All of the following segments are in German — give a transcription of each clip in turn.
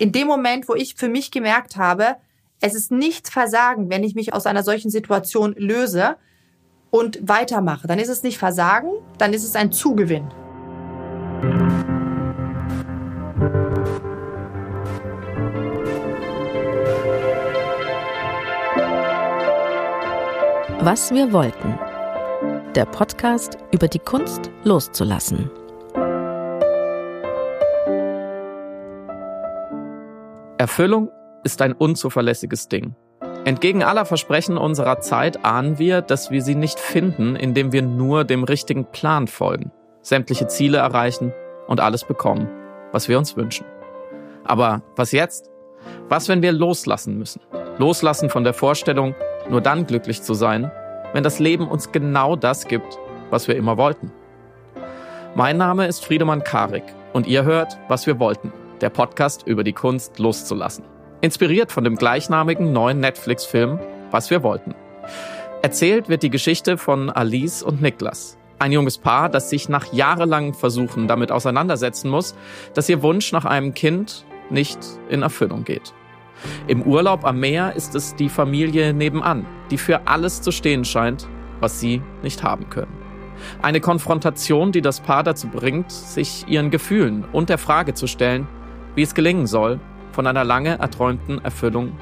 in dem Moment, wo ich für mich gemerkt habe, es ist nicht Versagen, wenn ich mich aus einer solchen Situation löse und weitermache. Dann ist es nicht Versagen, dann ist es ein Zugewinn. Was wir wollten. Der Podcast über die Kunst loszulassen. Erfüllung ist ein unzuverlässiges Ding. Entgegen aller Versprechen unserer Zeit ahnen wir, dass wir sie nicht finden, indem wir nur dem richtigen Plan folgen, sämtliche Ziele erreichen und alles bekommen, was wir uns wünschen. Aber was jetzt? Was, wenn wir loslassen müssen? Loslassen von der Vorstellung, nur dann glücklich zu sein, wenn das Leben uns genau das gibt, was wir immer wollten. Mein Name ist Friedemann Karik und ihr hört, was wir wollten, der Podcast über die Kunst loszulassen. Inspiriert von dem gleichnamigen neuen Netflix-Film Was wir wollten. Erzählt wird die Geschichte von Alice und Niklas. Ein junges Paar, das sich nach jahrelangen Versuchen damit auseinandersetzen muss, dass ihr Wunsch nach einem Kind nicht in Erfüllung geht. Im Urlaub am Meer ist es die Familie nebenan, die für alles zu stehen scheint, was sie nicht haben können. Eine Konfrontation, die das Paar dazu bringt, sich ihren Gefühlen und der Frage zu stellen, wie es gelingen soll, von einer lange erträumten Erfüllung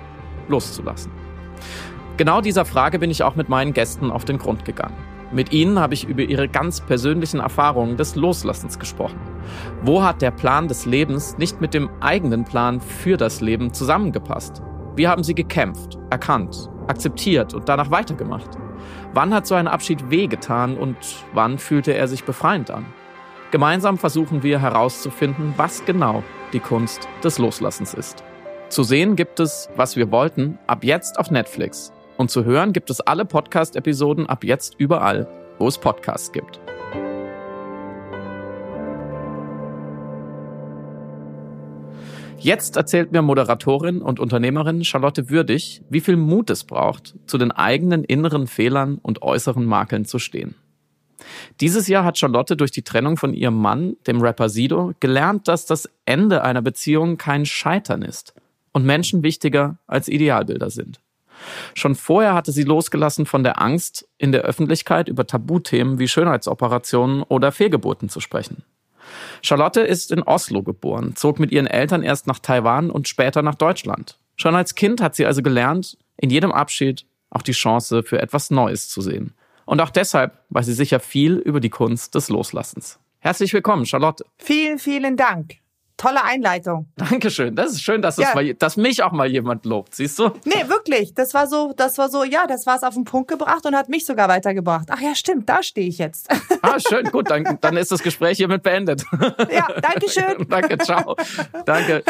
loszulassen. Genau dieser Frage bin ich auch mit meinen Gästen auf den Grund gegangen. Mit ihnen habe ich über ihre ganz persönlichen Erfahrungen des Loslassens gesprochen. Wo hat der Plan des Lebens nicht mit dem eigenen Plan für das Leben zusammengepasst? Wie haben sie gekämpft, erkannt, akzeptiert und danach weitergemacht? Wann hat so ein Abschied wehgetan und wann fühlte er sich befreiend an? Gemeinsam versuchen wir herauszufinden, was genau die Kunst des Loslassens ist. Zu sehen gibt es, was wir wollten, ab jetzt auf Netflix. Und zu hören gibt es alle Podcast-Episoden ab jetzt überall, wo es Podcasts gibt. Jetzt erzählt mir Moderatorin und Unternehmerin Charlotte Würdig, wie viel Mut es braucht, zu den eigenen inneren Fehlern und äußeren Makeln zu stehen. Dieses Jahr hat Charlotte durch die Trennung von ihrem Mann, dem Rapper Sido, gelernt, dass das Ende einer Beziehung kein Scheitern ist und Menschen wichtiger als Idealbilder sind. Schon vorher hatte sie losgelassen von der Angst, in der Öffentlichkeit über Tabuthemen wie Schönheitsoperationen oder Fehlgeburten zu sprechen. Charlotte ist in Oslo geboren, zog mit ihren Eltern erst nach Taiwan und später nach Deutschland. Schon als Kind hat sie also gelernt, in jedem Abschied auch die Chance für etwas Neues zu sehen. Und auch deshalb weiß sie sicher viel über die Kunst des Loslassens. Herzlich willkommen, Charlotte. Vielen, vielen Dank. Tolle Einleitung. Dankeschön. Das ist schön, dass, ja. mal, dass mich auch mal jemand lobt, siehst du? Nee, wirklich. Das war so, das war so, ja, das war es auf den Punkt gebracht und hat mich sogar weitergebracht. Ach ja, stimmt, da stehe ich jetzt. Ah, schön, gut, dann, dann ist das Gespräch hiermit beendet. Ja, danke schön. danke, ciao. Danke.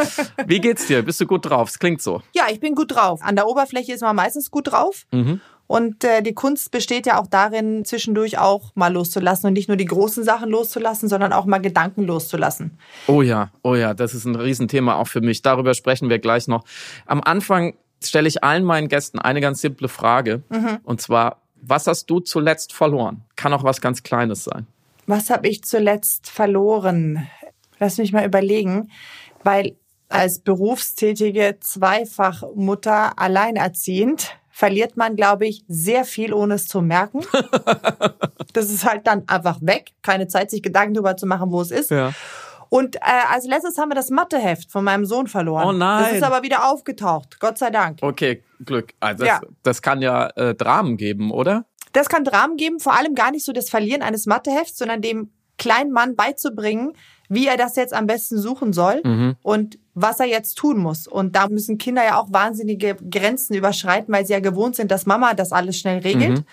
Wie geht's dir? Bist du gut drauf? Es klingt so. Ja, ich bin gut drauf. An der Oberfläche ist man meistens gut drauf. Mhm. Und äh, die Kunst besteht ja auch darin, zwischendurch auch mal loszulassen und nicht nur die großen Sachen loszulassen, sondern auch mal Gedanken loszulassen. Oh ja, oh ja, das ist ein Riesenthema auch für mich. Darüber sprechen wir gleich noch. Am Anfang stelle ich allen meinen Gästen eine ganz simple Frage. Mhm. Und zwar, was hast du zuletzt verloren? Kann auch was ganz Kleines sein. Was habe ich zuletzt verloren? Lass mich mal überlegen, weil als berufstätige Zweifachmutter alleinerziehend verliert man, glaube ich, sehr viel, ohne es zu merken. das ist halt dann einfach weg. Keine Zeit, sich Gedanken darüber zu machen, wo es ist. Ja. Und äh, als letztes haben wir das Matheheft von meinem Sohn verloren. Oh nein. Das ist aber wieder aufgetaucht. Gott sei Dank. Okay, Glück. Also das, ja. das kann ja äh, Dramen geben, oder? Das kann Dramen geben, vor allem gar nicht so das Verlieren eines Mathehefts, sondern dem kleinen Mann beizubringen, wie er das jetzt am besten suchen soll mhm. und was er jetzt tun muss. Und da müssen Kinder ja auch wahnsinnige Grenzen überschreiten, weil sie ja gewohnt sind, dass Mama das alles schnell regelt. Mhm.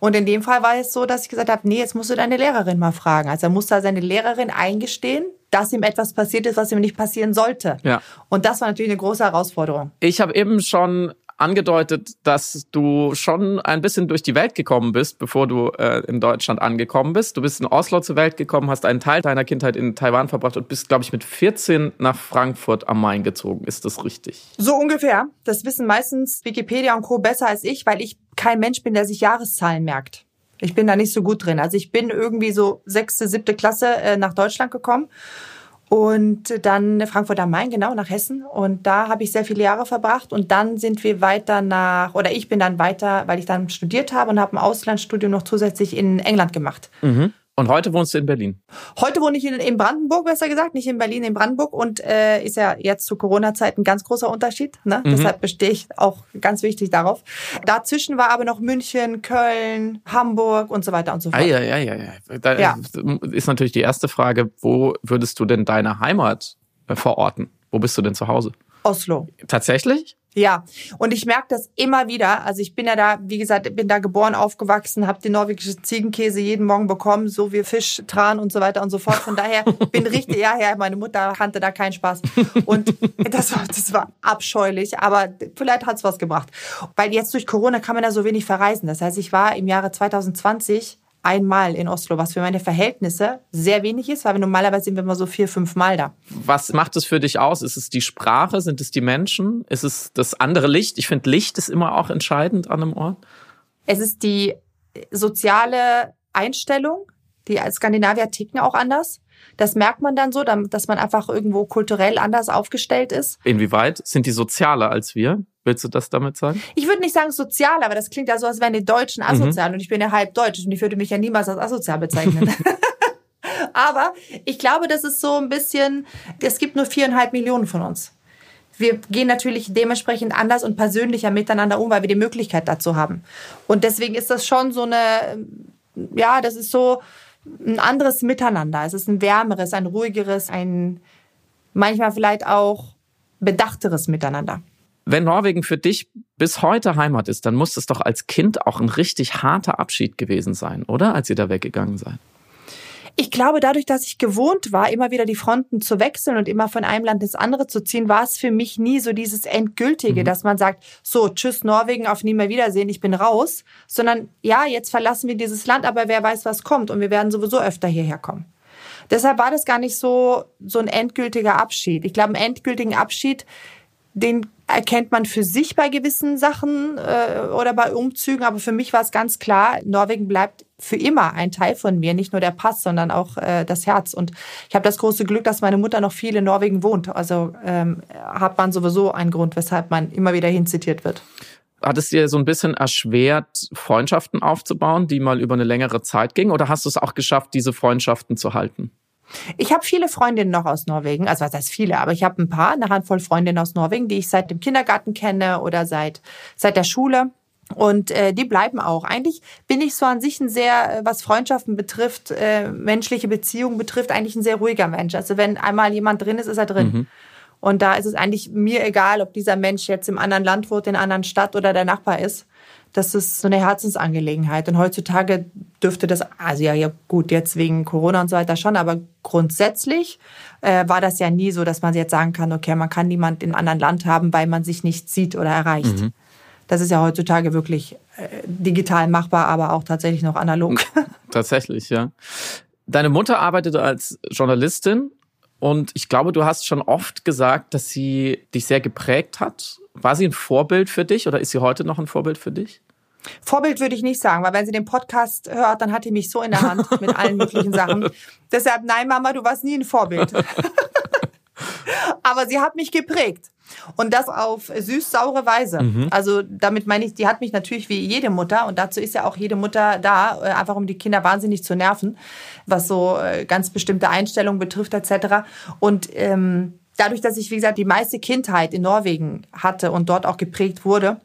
Und in dem Fall war es so, dass ich gesagt habe, nee, jetzt musst du deine Lehrerin mal fragen. Also er musste seine Lehrerin eingestehen, dass ihm etwas passiert ist, was ihm nicht passieren sollte. Ja. Und das war natürlich eine große Herausforderung. Ich habe eben schon angedeutet, dass du schon ein bisschen durch die Welt gekommen bist, bevor du äh, in Deutschland angekommen bist. Du bist in Oslo zur Welt gekommen, hast einen Teil deiner Kindheit in Taiwan verbracht und bist, glaube ich, mit 14 nach Frankfurt am Main gezogen. Ist das richtig? So ungefähr. Das wissen meistens Wikipedia und Co. besser als ich, weil ich kein Mensch bin, der sich Jahreszahlen merkt. Ich bin da nicht so gut drin. Also ich bin irgendwie so sechste, siebte Klasse äh, nach Deutschland gekommen Und dann Frankfurt am Main, genau, nach Hessen. Und da habe ich sehr viele Jahre verbracht. Und dann sind wir weiter nach, oder ich bin dann weiter, weil ich dann studiert habe und habe ein Auslandsstudium noch zusätzlich in England gemacht. Mhm. Und heute wohnst du in Berlin? Heute wohne ich in, in Brandenburg, besser gesagt, nicht in Berlin, in Brandenburg. Und äh, ist ja jetzt zu Corona-Zeit ein ganz großer Unterschied. Ne? Mhm. Deshalb bestehe ich auch ganz wichtig darauf. Dazwischen war aber noch München, Köln, Hamburg und so weiter und so fort. Ah, ja, ja, ja, ja. Da ja. ist natürlich die erste Frage, wo würdest du denn deine Heimat äh, verorten? Wo bist du denn zu Hause? Oslo. Tatsächlich? Ja, und ich merke das immer wieder. Also ich bin ja da, wie gesagt, bin da geboren, aufgewachsen, habe den norwegischen Ziegenkäse jeden Morgen bekommen, so wie Fisch, Tran und so weiter und so fort. Von daher bin richtig, ja, ja, meine Mutter kannte da keinen Spaß. Und das war, das war abscheulich, aber vielleicht hat's was gebracht. Weil jetzt durch Corona kann man ja so wenig verreisen. Das heißt, ich war im Jahre 2020 einmal in Oslo, was für meine Verhältnisse sehr wenig ist, weil wir normalerweise sind wir immer so vier, fünf Mal da. Was macht es für dich aus? Ist es die Sprache? Sind es die Menschen? Ist es das andere Licht? Ich finde, Licht ist immer auch entscheidend an einem Ort. Es ist die soziale Einstellung. Die Skandinavier ticken auch anders. Das merkt man dann so, dass man einfach irgendwo kulturell anders aufgestellt ist. Inwieweit sind die sozialer als wir? Willst du das damit sagen? Ich würde nicht sagen sozial, aber das klingt ja so, als wären die Deutschen mhm. asozial. Mhm. Und ich bin ja halb deutsch und ich würde mich ja niemals als asozial bezeichnen. aber ich glaube, das ist so ein bisschen, es gibt nur viereinhalb Millionen von uns. Wir gehen natürlich dementsprechend anders und persönlicher miteinander um, weil wir die Möglichkeit dazu haben. Und deswegen ist das schon so eine, ja, das ist so ein anderes Miteinander. Es ist ein wärmeres, ein ruhigeres, ein manchmal vielleicht auch bedachteres Miteinander. Wenn Norwegen für dich bis heute Heimat ist, dann muss es doch als Kind auch ein richtig harter Abschied gewesen sein, oder? Als ihr da weggegangen seid. Ich glaube, dadurch, dass ich gewohnt war, immer wieder die Fronten zu wechseln und immer von einem Land ins andere zu ziehen, war es für mich nie so dieses Endgültige, mhm. dass man sagt, so, tschüss Norwegen, auf nie mehr Wiedersehen, ich bin raus, sondern ja, jetzt verlassen wir dieses Land, aber wer weiß, was kommt und wir werden sowieso öfter hierher kommen. Deshalb war das gar nicht so, so ein endgültiger Abschied. Ich glaube, einen endgültigen Abschied, den erkennt man für sich bei gewissen Sachen äh, oder bei Umzügen. Aber für mich war es ganz klar, Norwegen bleibt für immer ein Teil von mir, nicht nur der Pass, sondern auch äh, das Herz. Und ich habe das große Glück, dass meine Mutter noch viel in Norwegen wohnt. Also ähm, hat man sowieso einen Grund, weshalb man immer wieder hinzitiert wird. Hat es dir so ein bisschen erschwert, Freundschaften aufzubauen, die mal über eine längere Zeit gingen? Oder hast du es auch geschafft, diese Freundschaften zu halten? Ich habe viele Freundinnen noch aus Norwegen, also was heißt viele, aber ich habe ein paar, eine Handvoll Freundinnen aus Norwegen, die ich seit dem Kindergarten kenne oder seit, seit der Schule. Und äh, die bleiben auch. Eigentlich bin ich so an sich ein sehr, äh, was Freundschaften betrifft, äh, menschliche Beziehungen betrifft, eigentlich ein sehr ruhiger Mensch. Also wenn einmal jemand drin ist, ist er drin. Mhm. Und da ist es eigentlich mir egal, ob dieser Mensch jetzt im anderen Land wohnt, in einer anderen Stadt oder der Nachbar ist das ist so eine Herzensangelegenheit. Und heutzutage dürfte das, also ja, ja gut, jetzt wegen Corona und so weiter schon, aber grundsätzlich äh, war das ja nie so, dass man jetzt sagen kann, okay, man kann niemand in einem anderen Land haben, weil man sich nicht sieht oder erreicht. Mhm. Das ist ja heutzutage wirklich äh, digital machbar, aber auch tatsächlich noch analog. Tatsächlich, ja. Deine Mutter arbeitete als Journalistin und ich glaube, du hast schon oft gesagt, dass sie dich sehr geprägt hat war sie ein Vorbild für dich oder ist sie heute noch ein Vorbild für dich? Vorbild würde ich nicht sagen, weil wenn sie den Podcast hört, dann hat sie mich so in der Hand mit allen möglichen Sachen. Deshalb, nein, Mama, du warst nie ein Vorbild. Aber sie hat mich geprägt. Und das auf süß-saure Weise. Mhm. Also damit meine ich, die hat mich natürlich wie jede Mutter und dazu ist ja auch jede Mutter da, äh, einfach um die Kinder wahnsinnig zu nerven, was so äh, ganz bestimmte Einstellungen betrifft etc. Und ähm, dadurch, dass ich, wie gesagt, die meiste Kindheit in Norwegen hatte und dort auch geprägt wurde,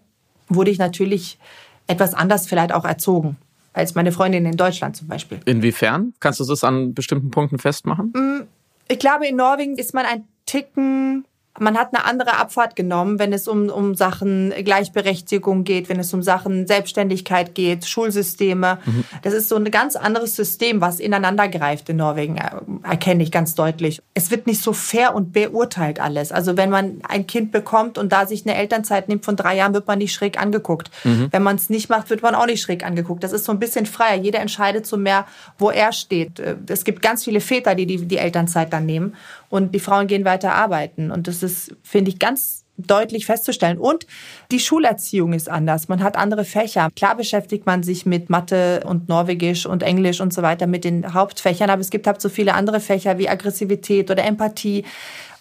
wurde ich natürlich etwas anders vielleicht auch erzogen als meine Freundin in Deutschland zum Beispiel. Inwiefern? Kannst du das an bestimmten Punkten festmachen? Mm, ich glaube, in Norwegen ist man ein Ticken man hat eine andere Abfahrt genommen, wenn es um, um Sachen Gleichberechtigung geht, wenn es um Sachen Selbstständigkeit geht, Schulsysteme. Mhm. Das ist so ein ganz anderes System, was ineinander greift in Norwegen, äh, erkenne ich ganz deutlich. Es wird nicht so fair und beurteilt alles. Also wenn man ein Kind bekommt und da sich eine Elternzeit nimmt von drei Jahren, wird man nicht schräg angeguckt. Mhm. Wenn man es nicht macht, wird man auch nicht schräg angeguckt. Das ist so ein bisschen freier. Jeder entscheidet so mehr, wo er steht. Äh, es gibt ganz viele Väter, die die, die Elternzeit dann nehmen und die Frauen gehen weiter arbeiten. Und das ist, finde ich, ganz deutlich festzustellen. Und die Schulerziehung ist anders. Man hat andere Fächer. Klar beschäftigt man sich mit Mathe und Norwegisch und Englisch und so weiter mit den Hauptfächern, aber es gibt halt so viele andere Fächer wie Aggressivität oder Empathie.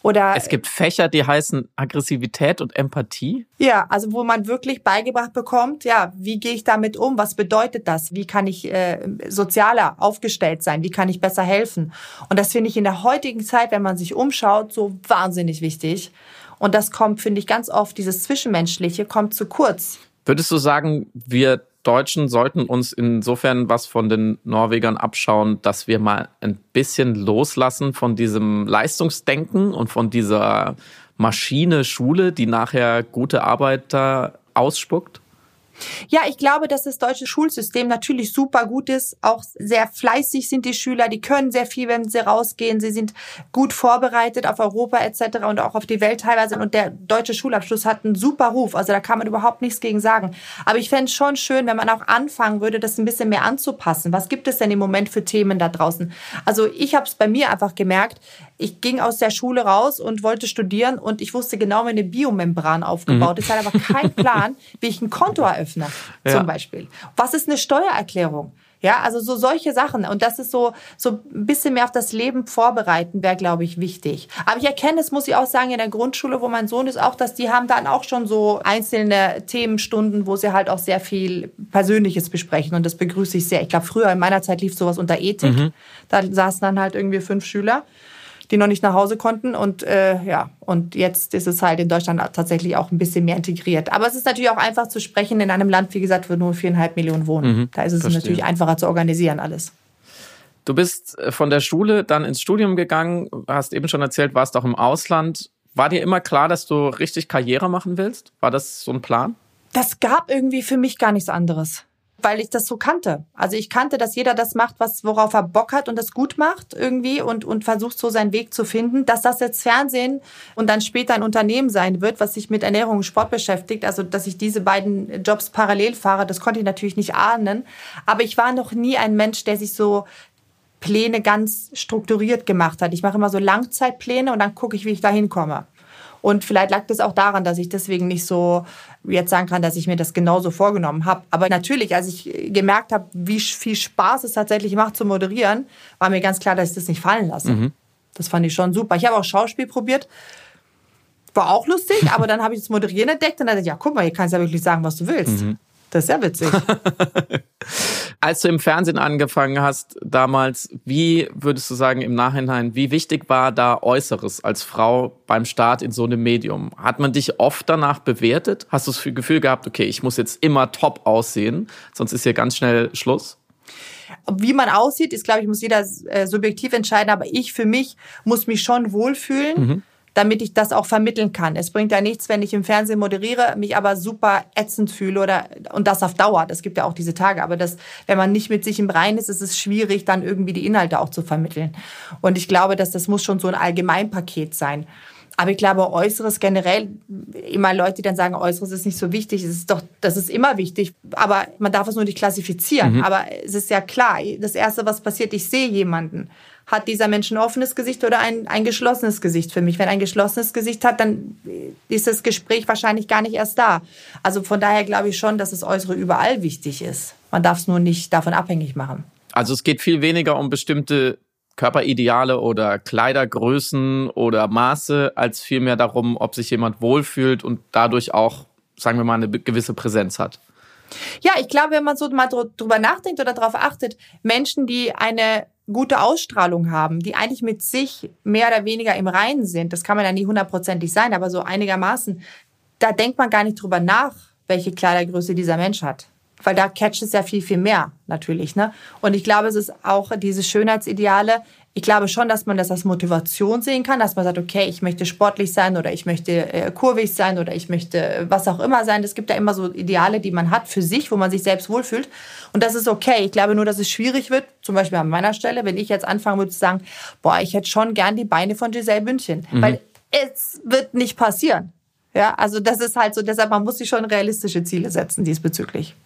Oder es gibt Fächer, die heißen Aggressivität und Empathie. Ja, also wo man wirklich beigebracht bekommt, ja, wie gehe ich damit um? Was bedeutet das? Wie kann ich äh, sozialer aufgestellt sein? Wie kann ich besser helfen? Und das finde ich in der heutigen Zeit, wenn man sich umschaut, so wahnsinnig wichtig. Und das kommt, finde ich, ganz oft, dieses Zwischenmenschliche kommt zu kurz. Würdest du sagen, wir Deutschen sollten uns insofern was von den Norwegern abschauen, dass wir mal ein bisschen loslassen von diesem Leistungsdenken und von dieser Maschine Schule, die nachher gute Arbeiter ausspuckt? Ja, ich glaube, dass das deutsche Schulsystem natürlich super gut ist. Auch sehr fleißig sind die Schüler, die können sehr viel, wenn sie rausgehen. Sie sind gut vorbereitet auf Europa etc. und auch auf die Welt teilweise. Und der deutsche Schulabschluss hat einen super Ruf. Also da kann man überhaupt nichts gegen sagen. Aber ich fände es schon schön, wenn man auch anfangen würde, das ein bisschen mehr anzupassen. Was gibt es denn im Moment für Themen da draußen? Also ich habe es bei mir einfach gemerkt, ich ging aus der Schule raus und wollte studieren und ich wusste genau, wie eine Biomembran aufgebaut ist. Ich hatte aber keinen Plan, wie ich ein Konto eröffne, ja. zum Beispiel. Was ist eine Steuererklärung? Ja, also so solche Sachen. Und das ist so, so ein bisschen mehr auf das Leben vorbereiten, wäre, glaube ich, wichtig. Aber ich erkenne es, muss ich auch sagen, in der Grundschule, wo mein Sohn ist, auch, dass die haben dann auch schon so einzelne Themenstunden, wo sie halt auch sehr viel Persönliches besprechen. Und das begrüße ich sehr. Ich glaube, früher in meiner Zeit lief sowas unter Ethik. Mhm. Da saßen dann halt irgendwie fünf Schüler die noch nicht nach Hause konnten. Und äh, ja, und jetzt ist es halt in Deutschland tatsächlich auch ein bisschen mehr integriert. Aber es ist natürlich auch einfach zu sprechen in einem Land, wie gesagt, wo nur viereinhalb Millionen wohnen. Mhm, da ist es verstehe. natürlich einfacher zu organisieren alles. Du bist äh, von der Schule dann ins Studium gegangen, hast eben schon erzählt, warst auch im Ausland. War dir immer klar, dass du richtig Karriere machen willst? War das so ein Plan? Das gab irgendwie für mich gar nichts anderes weil ich das so kannte. Also ich kannte, dass jeder das macht, was worauf er Bock hat und das gut macht irgendwie und und versucht so seinen Weg zu finden. Dass das jetzt Fernsehen und dann später ein Unternehmen sein wird, was sich mit Ernährung und Sport beschäftigt, also dass ich diese beiden Jobs parallel fahre, das konnte ich natürlich nicht ahnen. Aber ich war noch nie ein Mensch, der sich so Pläne ganz strukturiert gemacht hat. Ich mache immer so Langzeitpläne und dann gucke ich, wie ich da hinkomme. Und vielleicht lag das auch daran, dass ich deswegen nicht so jetzt sagen kann, dass ich mir das genauso vorgenommen habe. Aber natürlich, als ich gemerkt habe, wie viel Spaß es tatsächlich macht zu moderieren, war mir ganz klar, dass ich das nicht fallen lasse. Mhm. Das fand ich schon super. Ich habe auch Schauspiel probiert. War auch lustig, aber dann habe ich das Moderieren entdeckt und dann dachte ich, ja, guck mal, hier kannst du ja wirklich sagen, was du willst. Mhm. Das ist ja witzig. Als du im Fernsehen angefangen hast damals, wie würdest du sagen im Nachhinein, wie wichtig war da Äußeres als Frau beim Start in so einem Medium? Hat man dich oft danach bewertet? Hast du das Gefühl gehabt, okay, ich muss jetzt immer top aussehen, sonst ist hier ganz schnell Schluss? Wie man aussieht, ist, glaube ich, muss jeder äh, subjektiv entscheiden, aber ich für mich muss mich schon wohlfühlen. Mhm damit ich das auch vermitteln kann. Es bringt ja nichts, wenn ich im Fernsehen moderiere, mich aber super ätzend fühle oder und das auf Dauer. Das gibt ja auch diese Tage. Aber das, wenn man nicht mit sich im Reinen ist, ist es schwierig, dann irgendwie die Inhalte auch zu vermitteln. Und ich glaube, dass das muss schon so ein Allgemeinpaket sein. Aber ich glaube, Äußeres generell, immer Leute, die dann sagen, Äußeres ist nicht so wichtig, es ist doch, das ist immer wichtig. Aber man darf es nur nicht klassifizieren. Mhm. Aber es ist ja klar, das Erste, was passiert, ich sehe jemanden hat dieser Mensch ein offenes Gesicht oder ein, ein geschlossenes Gesicht für mich. Wenn ein geschlossenes Gesicht hat, dann ist das Gespräch wahrscheinlich gar nicht erst da. Also von daher glaube ich schon, dass das Äußere überall wichtig ist. Man darf es nur nicht davon abhängig machen. Also es geht viel weniger um bestimmte Körperideale oder Kleidergrößen oder Maße, als vielmehr darum, ob sich jemand wohlfühlt und dadurch auch, sagen wir mal, eine gewisse Präsenz hat. Ja, ich glaube, wenn man so mal drüber nachdenkt oder darauf achtet, Menschen, die eine gute Ausstrahlung haben, die eigentlich mit sich mehr oder weniger im Reinen sind, das kann man ja nie hundertprozentig sein, aber so einigermaßen, da denkt man gar nicht drüber nach, welche Kleidergröße dieser Mensch hat. Weil da catcht es ja viel, viel mehr, natürlich. Ne? Und ich glaube, es ist auch diese Schönheitsideale ich glaube schon, dass man das als Motivation sehen kann, dass man sagt, okay, ich möchte sportlich sein oder ich möchte äh, kurvig sein oder ich möchte äh, was auch immer sein. Es gibt ja immer so Ideale, die man hat für sich, wo man sich selbst wohlfühlt. Und das ist okay. Ich glaube nur, dass es schwierig wird, zum Beispiel an meiner Stelle, wenn ich jetzt anfangen würde zu sagen, boah, ich hätte schon gern die Beine von Giselle Bündchen. Mhm. Weil es wird nicht passieren. Ja, also das ist halt so, deshalb man muss sich schon realistische Ziele setzen diesbezüglich.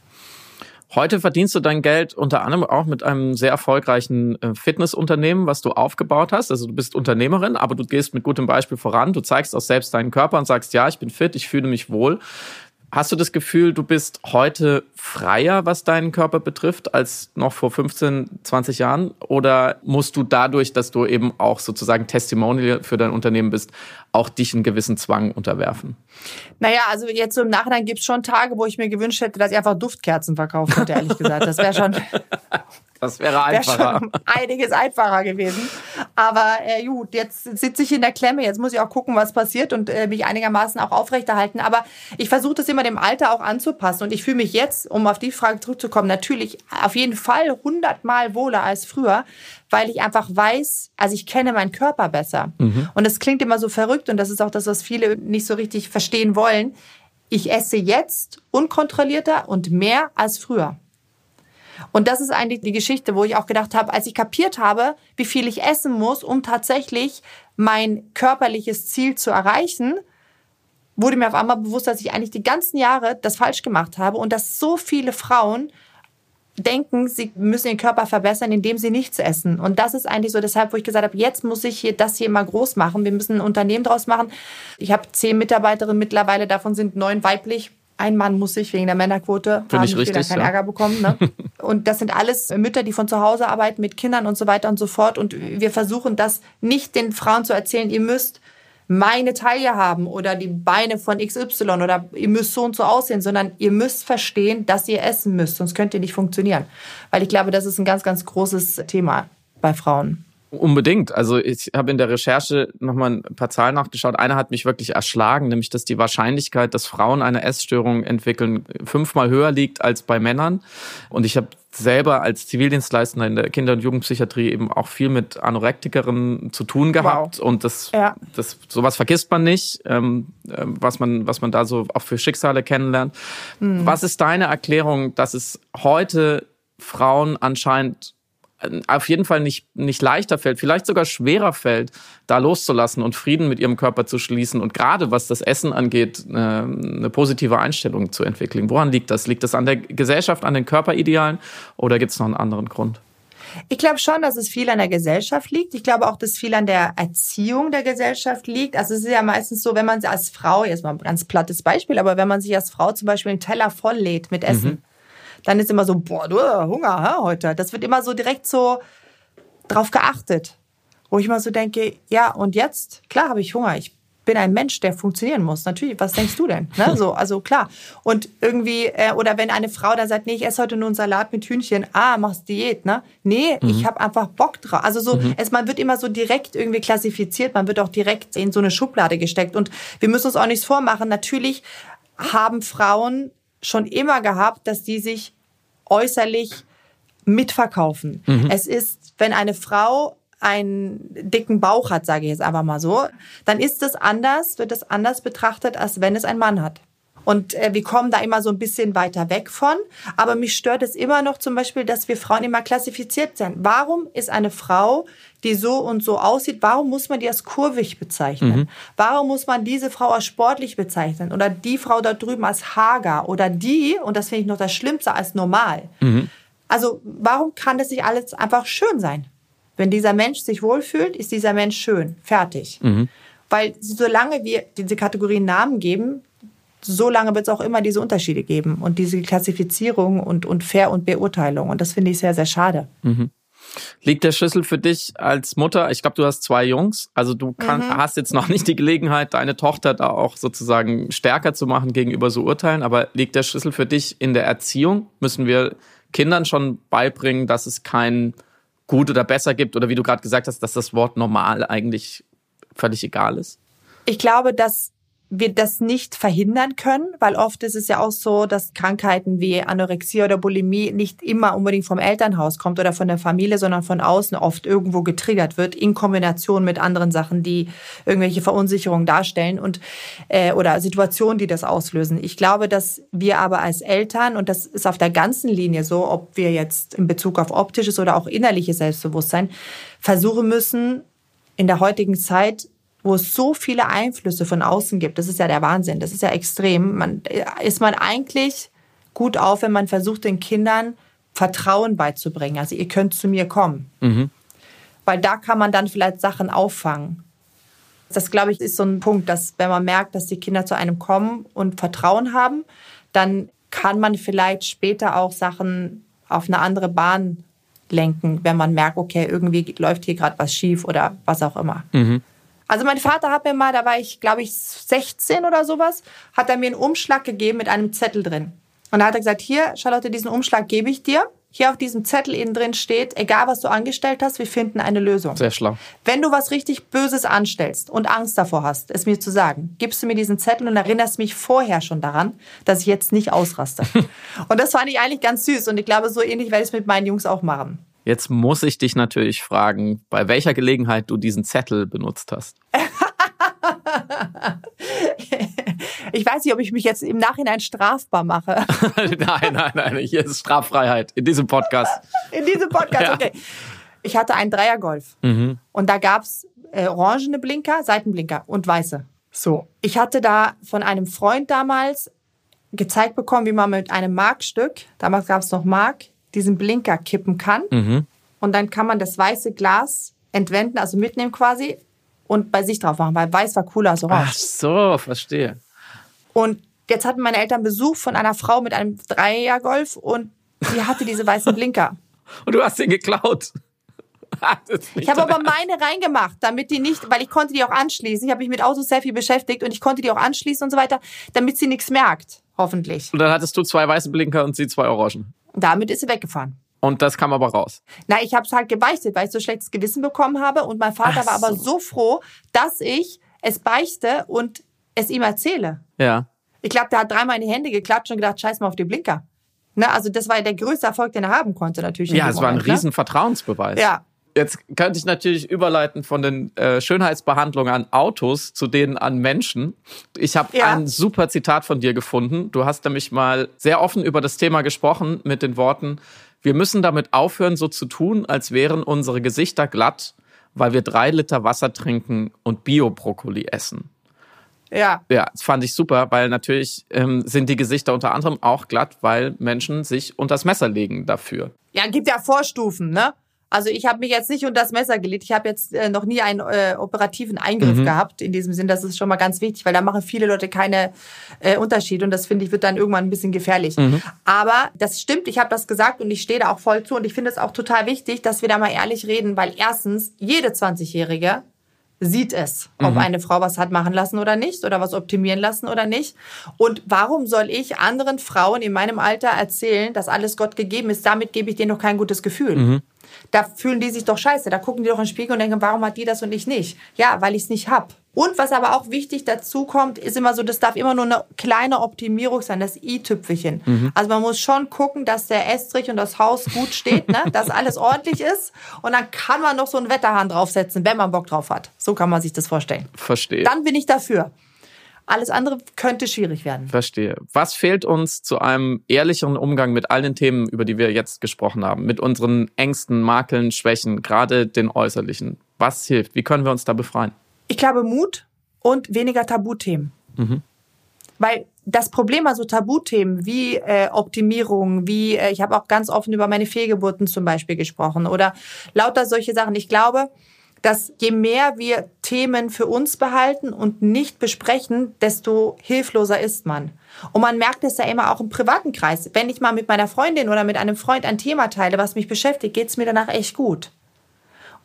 Heute verdienst du dein Geld unter anderem auch mit einem sehr erfolgreichen äh, Fitnessunternehmen, was du aufgebaut hast. Also du bist Unternehmerin, aber du gehst mit gutem Beispiel voran. Du zeigst auch selbst deinen Körper und sagst, ja, ich bin fit, ich fühle mich wohl. Hast du das Gefühl, du bist heute freier, was deinen Körper betrifft, als noch vor 15, 20 Jahren? Oder musst du dadurch, dass du eben auch sozusagen Testimonial für dein Unternehmen bist, auch dich einen gewissen Zwang unterwerfen? Naja, also jetzt so im Nachhinein gibt es schon Tage, wo ich mir gewünscht hätte, dass ich einfach Duftkerzen verkauft hätte, ehrlich gesagt. Das wäre schon. Das wäre einfacher. Wär einiges einfacher gewesen. Aber äh, gut, jetzt sitze ich in der Klemme. Jetzt muss ich auch gucken, was passiert und äh, mich einigermaßen auch aufrechterhalten. Aber ich versuche das immer dem Alter auch anzupassen. Und ich fühle mich jetzt, um auf die Frage zurückzukommen, natürlich auf jeden Fall hundertmal wohler als früher, weil ich einfach weiß, also ich kenne meinen Körper besser. Mhm. Und das klingt immer so verrückt und das ist auch das, was viele nicht so richtig verstehen wollen. Ich esse jetzt unkontrollierter und mehr als früher. Und das ist eigentlich die Geschichte, wo ich auch gedacht habe, als ich kapiert habe, wie viel ich essen muss, um tatsächlich mein körperliches Ziel zu erreichen, wurde mir auf einmal bewusst, dass ich eigentlich die ganzen Jahre das falsch gemacht habe und dass so viele Frauen denken, sie müssen ihren Körper verbessern, indem sie nichts essen. Und das ist eigentlich so deshalb, wo ich gesagt habe, jetzt muss ich hier das hier mal groß machen. Wir müssen ein Unternehmen draus machen. Ich habe zehn Mitarbeiterinnen mittlerweile, davon sind neun weiblich ein Mann muss sich wegen der Männerquote Find haben ich richtig, keinen ja. Ärger bekommen. Ne? und das sind alles Mütter, die von zu Hause arbeiten mit Kindern und so weiter und so fort. Und wir versuchen das nicht den Frauen zu erzählen, ihr müsst meine Taille haben oder die Beine von XY oder ihr müsst so und so aussehen, sondern ihr müsst verstehen, dass ihr essen müsst, sonst könnt ihr nicht funktionieren. Weil ich glaube, das ist ein ganz, ganz großes Thema bei Frauen. Unbedingt. Also ich habe in der Recherche nochmal ein paar Zahlen nachgeschaut. Eine hat mich wirklich erschlagen, nämlich dass die Wahrscheinlichkeit, dass Frauen eine Essstörung entwickeln, fünfmal höher liegt als bei Männern. Und ich habe selber als Zivildienstleister in der Kinder- und Jugendpsychiatrie eben auch viel mit Anorektikerinnen zu tun gehabt. Wow. Und das, ja. das sowas vergisst man nicht, ähm, äh, was man, was man da so auch für Schicksale kennenlernt. Mhm. Was ist deine Erklärung, dass es heute Frauen anscheinend auf jeden Fall nicht, nicht leichter fällt, vielleicht sogar schwerer fällt, da loszulassen und Frieden mit ihrem Körper zu schließen und gerade was das Essen angeht, eine, eine positive Einstellung zu entwickeln. Woran liegt das? Liegt das an der Gesellschaft, an den Körperidealen oder gibt es noch einen anderen Grund? Ich glaube schon, dass es viel an der Gesellschaft liegt. Ich glaube auch, dass viel an der Erziehung der Gesellschaft liegt. Also es ist ja meistens so, wenn man sich als Frau, jetzt mal ein ganz plattes Beispiel, aber wenn man sich als Frau zum Beispiel einen Teller volllädt mit Essen, mhm dann ist immer so, boah, du Hunger ha, heute. Das wird immer so direkt so drauf geachtet. Wo ich immer so denke, ja, und jetzt? Klar habe ich Hunger. Ich bin ein Mensch, der funktionieren muss. Natürlich, was denkst du denn? Ne? So, also klar. Und irgendwie, äh, oder wenn eine Frau dann sagt, nee, ich esse heute nur einen Salat mit Hühnchen, ah, machst Diät, ne? Nee, mhm. ich habe einfach Bock drauf. Also so, mhm. es, man wird immer so direkt irgendwie klassifiziert, man wird auch direkt in so eine Schublade gesteckt. Und wir müssen uns auch nichts vormachen. Natürlich haben Frauen schon immer gehabt, dass die sich äußerlich mitverkaufen. Mhm. Es ist, wenn eine Frau einen dicken Bauch hat, sage ich jetzt einfach mal so, dann ist es anders, wird es anders betrachtet, als wenn es ein Mann hat. Und äh, wir kommen da immer so ein bisschen weiter weg von. Aber mich stört es immer noch zum Beispiel, dass wir Frauen immer klassifiziert sind. Warum ist eine Frau, die so und so aussieht, warum muss man die als kurvig bezeichnen? Mhm. Warum muss man diese Frau als sportlich bezeichnen? Oder die Frau da drüben als hager? Oder die, und das finde ich noch das Schlimmste, als normal? Mhm. Also warum kann das nicht alles einfach schön sein? Wenn dieser Mensch sich wohlfühlt, ist dieser Mensch schön. Fertig. Mhm. Weil solange wir diese Kategorien Namen geben, so lange wird es auch immer diese Unterschiede geben und diese Klassifizierung und, und Fair- und Beurteilung. Und das finde ich sehr, sehr schade. Mhm. Liegt der Schlüssel für dich als Mutter? Ich glaube, du hast zwei Jungs. Also du kann, mhm. hast jetzt noch nicht die Gelegenheit, deine Tochter da auch sozusagen stärker zu machen gegenüber so Urteilen. Aber liegt der Schlüssel für dich in der Erziehung? Müssen wir Kindern schon beibringen, dass es kein gut oder besser gibt? Oder wie du gerade gesagt hast, dass das Wort normal eigentlich völlig egal ist? Ich glaube, dass wir das nicht verhindern können, weil oft ist es ja auch so, dass Krankheiten wie Anorexie oder Bulimie nicht immer unbedingt vom Elternhaus kommt oder von der Familie, sondern von außen oft irgendwo getriggert wird in Kombination mit anderen Sachen, die irgendwelche Verunsicherungen darstellen und äh, oder Situationen, die das auslösen. Ich glaube, dass wir aber als Eltern und das ist auf der ganzen Linie so, ob wir jetzt in Bezug auf optisches oder auch innerliches Selbstbewusstsein versuchen müssen, in der heutigen Zeit wo es so viele Einflüsse von außen gibt. Das ist ja der Wahnsinn. Das ist ja extrem. Man, ist man eigentlich gut auf, wenn man versucht, den Kindern Vertrauen beizubringen. Also ihr könnt zu mir kommen. Mhm. Weil da kann man dann vielleicht Sachen auffangen. Das, glaube ich, ist so ein Punkt, dass wenn man merkt, dass die Kinder zu einem kommen und Vertrauen haben, dann kann man vielleicht später auch Sachen auf eine andere Bahn lenken, wenn man merkt, okay, irgendwie läuft hier gerade was schief oder was auch immer. Mhm. Also mein Vater hat mir mal, da war ich, glaube ich, 16 oder sowas, hat er mir einen Umschlag gegeben mit einem Zettel drin. Und da hat er gesagt, hier, Charlotte, diesen Umschlag gebe ich dir. Hier auf diesem Zettel innen drin steht, egal was du angestellt hast, wir finden eine Lösung. Sehr schlau. Wenn du was richtig Böses anstellst und Angst davor hast, es mir zu sagen, gibst du mir diesen Zettel und erinnerst mich vorher schon daran, dass ich jetzt nicht ausraste. und das fand ich eigentlich ganz süß und ich glaube, so ähnlich werde ich es mit meinen Jungs auch machen. Jetzt muss ich dich natürlich fragen, bei welcher Gelegenheit du diesen Zettel benutzt hast. ich weiß nicht, ob ich mich jetzt im Nachhinein strafbar mache. nein, nein, nein, hier ist Straffreiheit in diesem Podcast. In diesem Podcast, Ja. okay. Ich hatte einen Dreiergolf Mhm. und da gab's äh, orangene Blinker, Seitenblinker und weiße. So. Ich hatte da von einem Freund damals gezeigt bekommen, wie man mit einem Markstück, damals gab's noch Mark, diesen Blinker kippen kann. Mhm. Und dann kann man das weiße Glas entwenden, also mitnehmen quasi und bei sich drauf machen, weil weiß war cooler als Ach orange. so, verstehe. Und jetzt hatten meine Eltern Besuch von einer Frau mit einem Dreiergolf und die hatte diese weißen Blinker. Und du hast ihn geklaut. Ich habe aber meine reingemacht, damit die nicht, weil ich konnte die auch anschließen. Ich habe mich mit Autos sehr viel beschäftigt und ich konnte die auch anschließen und so weiter, damit sie nichts merkt, hoffentlich. Und dann hattest du zwei weiße Blinker und sie zwei Orangen. Und damit ist sie weggefahren. Und das kam aber raus. Na, ich habe es halt gebeichtet, weil ich so schlechtes Gewissen bekommen habe und mein Vater Ach war aber so. so froh, dass ich es beichte und es ihm erzähle. Ja. Ich glaube, der hat dreimal in die Hände geklatscht und gedacht, scheiß mal auf die Blinker. Ne, also das war ja der größte Erfolg, den er haben konnte natürlich. Ja, es war ein Moment, ne? riesen Vertrauensbeweis. Ja, Jetzt könnte ich natürlich überleiten von den äh, Schönheitsbehandlungen an Autos zu denen an Menschen. Ich habe Ja. ein super Zitat von dir gefunden. Du hast nämlich mal sehr offen über das Thema gesprochen mit den Worten, wir müssen damit aufhören, so zu tun, als wären unsere Gesichter glatt, weil wir drei Liter Wasser trinken und Bio-Brokkoli essen. ja. Ja, das fand ich super, weil natürlich ähm, sind die Gesichter unter anderem auch glatt, weil Menschen sich unters Messer legen dafür. Ja, gibt ja Vorstufen, ne? Also ich habe mich jetzt nicht unter das Messer gelegt. Ich habe jetzt äh, noch nie einen äh, operativen Eingriff Mhm. gehabt. In diesem Sinn, das ist schon mal ganz wichtig, weil da machen viele Leute keine äh, Unterschiede und das finde ich wird dann irgendwann ein bisschen gefährlich. Aber das stimmt, ich habe das gesagt und ich stehe da auch voll zu und ich finde es auch total wichtig, dass wir da mal ehrlich reden, weil erstens jede 20-Jährige sieht es, ob eine Frau was hat machen lassen oder nicht oder was optimieren lassen oder nicht. Und warum soll ich anderen Frauen in meinem Alter erzählen, dass alles Gott gegeben ist? Damit gebe ich denen doch kein gutes Gefühl. Da fühlen die sich doch scheiße. Da gucken die doch in den Spiegel und denken, warum hat die das und ich nicht? Ja, weil ich es nicht hab. Und was aber auch wichtig dazu kommt, ist immer so, das darf immer nur eine kleine Optimierung sein, das i-Tüpfelchen. Also man muss schon gucken, dass der Estrich und das Haus gut steht, ne? dass alles ordentlich ist. Und dann kann man noch so einen Wetterhahn draufsetzen, wenn man Bock drauf hat. So kann man sich das vorstellen. Verstehe. Dann bin ich dafür. Alles andere könnte schwierig werden. Verstehe. Was fehlt uns zu einem ehrlicheren Umgang mit all den Themen, über die wir jetzt gesprochen haben? Mit unseren Ängsten, Makeln, Schwächen, gerade den äußerlichen. Was hilft? Wie können wir uns da befreien? Ich glaube Mut und weniger Tabuthemen. Weil das Problem also Tabuthemen wie äh, Optimierung, wie äh, ich habe auch ganz offen über meine Fehlgeburten zum Beispiel gesprochen oder lauter solche Sachen. Ich glaube, dass je mehr wir Themen für uns behalten und nicht besprechen, desto hilfloser ist man. Und man merkt es ja immer auch im privaten Kreis. Wenn ich mal mit meiner Freundin oder mit einem Freund ein Thema teile, was mich beschäftigt, geht's mir danach echt gut.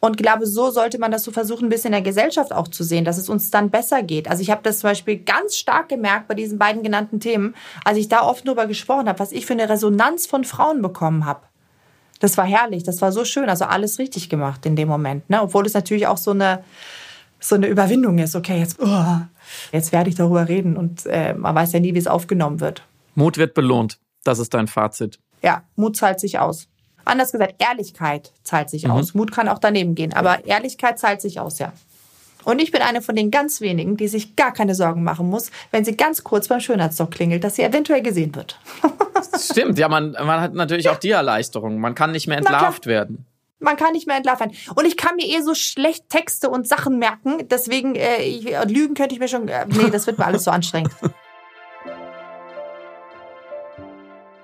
Und glaube, so sollte man das so versuchen, ein bisschen in der Gesellschaft auch zu sehen, dass es uns dann besser geht. Also ich habe das zum Beispiel ganz stark gemerkt bei diesen beiden genannten Themen, als ich da oft drüber gesprochen habe, was ich für eine Resonanz von Frauen bekommen habe. Das war herrlich, das war so schön, also alles richtig gemacht in dem Moment. Ne? Obwohl es natürlich auch so eine, so eine Überwindung ist. Okay, jetzt, oh, jetzt werde ich darüber reden und äh, man weiß ja nie, wie es aufgenommen wird. Mut wird belohnt. Das ist dein Fazit. Ja, Mut zahlt sich aus. Anders gesagt, Ehrlichkeit zahlt sich aus. Mut kann auch daneben gehen, aber Ehrlichkeit zahlt sich aus, ja. Und ich bin eine von den ganz wenigen, die sich gar keine Sorgen machen muss, wenn sie ganz kurz beim Schönheitsdoc klingelt, dass sie eventuell gesehen wird. Stimmt, ja, man, man hat natürlich auch die Erleichterung. Man kann nicht mehr entlarvt werden. Man kann nicht mehr entlarven. Und ich kann mir eh so schlecht Texte und Sachen merken, deswegen äh, ich, Lügen könnte ich mir schon. Äh, nee, das wird mir alles so anstrengend.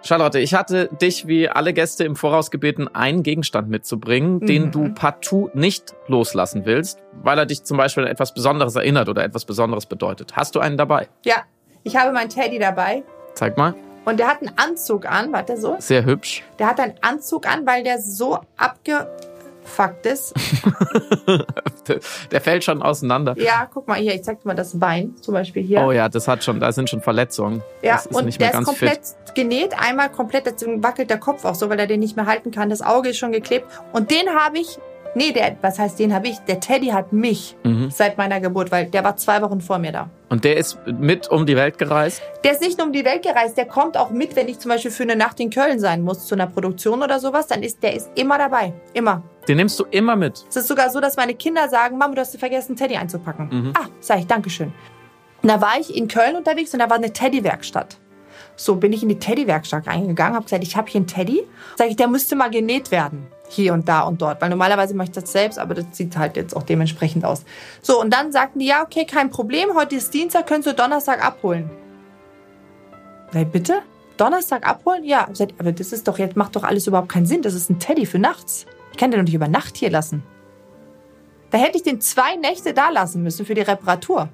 Charlotte, ich hatte dich wie alle Gäste im Voraus gebeten, einen Gegenstand mitzubringen, mhm. den du partout nicht loslassen willst, weil er dich zum Beispiel an etwas Besonderes erinnert oder etwas Besonderes bedeutet. Hast du einen dabei? Ja, ich habe meinen Teddy dabei. Zeig mal. Und der hat einen Anzug an, warte so. Sehr hübsch. Der hat einen Anzug an, weil der so abge Fakt ist. der fällt schon auseinander. Ja, guck mal hier, ich zeig dir mal das Bein, zum Beispiel hier. Oh ja, das hat schon, da sind schon Verletzungen. Ja, und der ist komplett fit. genäht, einmal komplett, deswegen wackelt der Kopf auch so, weil er den nicht mehr halten kann. Das Auge ist schon geklebt. Und den habe ich Nee, der, was heißt, den habe ich? Der Teddy hat mich mhm. seit meiner Geburt, weil der war zwei Wochen vor mir da. Und der ist mit um die Welt gereist? Der ist nicht nur um die Welt gereist, der kommt auch mit, wenn ich zum Beispiel für eine Nacht in Köln sein muss, zu einer Produktion oder sowas, dann ist der ist immer dabei. Immer. Den nimmst du immer mit? Es ist sogar so, dass meine Kinder sagen, Mama, du hast vergessen, Teddy einzupacken. Mhm. Ah, sag ich, Dankeschön. Und da war ich in Köln unterwegs und da war eine Teddy-Werkstatt. So bin ich in die Teddy-Werkstatt reingegangen, habe gesagt, ich habe hier einen Teddy. Sag ich, der müsste mal genäht werden hier und da und dort. Weil normalerweise mache ich das selbst, aber das sieht halt jetzt auch dementsprechend aus. So, und dann sagten die, ja, okay, kein Problem, heute ist Dienstag, können Sie Donnerstag abholen. Weil bitte? Donnerstag abholen? Ja, aber das ist doch jetzt, macht doch alles überhaupt keinen Sinn. Das ist ein Teddy für nachts. Ich kann den doch nicht über Nacht hier lassen. Da hätte ich den zwei Nächte da lassen müssen für die Reparatur.